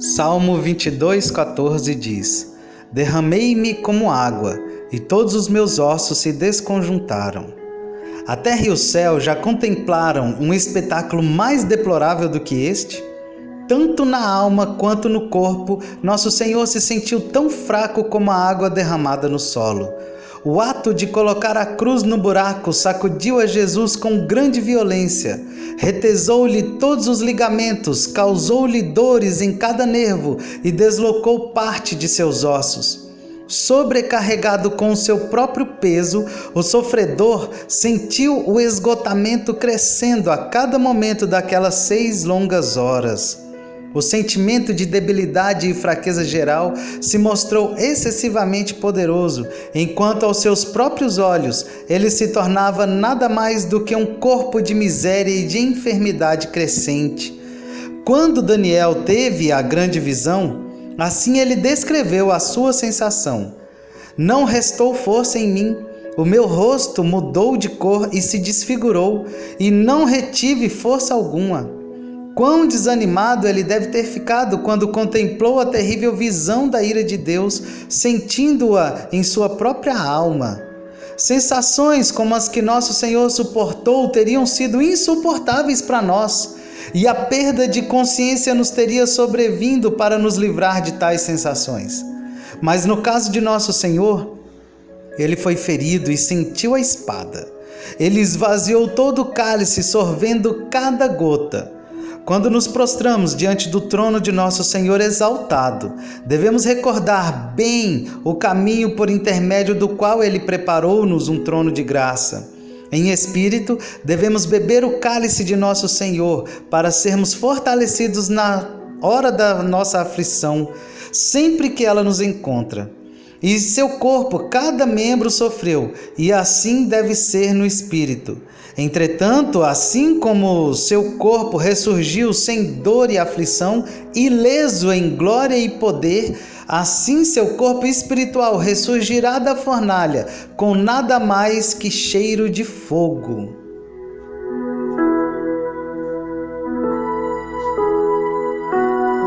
Salmo 22, 14 diz: Derramei-me como água, e todos os meus ossos se desconjuntaram. A terra e o céu já contemplaram um espetáculo mais deplorável do que este? Tanto na alma quanto no corpo, nosso Senhor se sentiu tão fraco como a água derramada no solo. O ato de colocar a cruz no buraco sacudiu a Jesus com grande violência, retesou-lhe todos os ligamentos, causou-lhe dores em cada nervo e deslocou parte de seus ossos. Sobrecarregado com seu próprio peso, o sofredor sentiu o esgotamento crescendo a cada momento daquelas seis longas horas. O sentimento de debilidade e fraqueza geral se mostrou excessivamente poderoso, enquanto aos seus próprios olhos ele se tornava nada mais do que um corpo de miséria e de enfermidade crescente. Quando Daniel teve a grande visão, assim ele descreveu a sua sensação: Não restou força em mim. O meu rosto mudou de cor e se desfigurou, e não retive força alguma. Quão desanimado ele deve ter ficado quando contemplou a terrível visão da ira de Deus, sentindo-a em sua própria alma. Sensações como as que nosso Senhor suportou teriam sido insuportáveis para nós, e a perda de consciência nos teria sobrevindo para nos livrar de tais sensações. Mas no caso de nosso Senhor, ele foi ferido e sentiu a espada. Ele esvaziou todo o cálice, sorvendo cada gota. Quando nos prostramos diante do trono de nosso Senhor exaltado, devemos recordar bem o caminho por intermédio do qual ele preparou-nos um trono de graça. Em espírito, devemos beber o cálice de nosso Senhor para sermos fortalecidos na hora da nossa aflição, sempre que ela nos encontra. E seu corpo, cada membro sofreu, e assim deve ser no espírito. Entretanto, assim como seu corpo ressurgiu sem dor e aflição, ileso em glória e poder, assim seu corpo espiritual ressurgirá da fornalha, com nada mais que cheiro de fogo.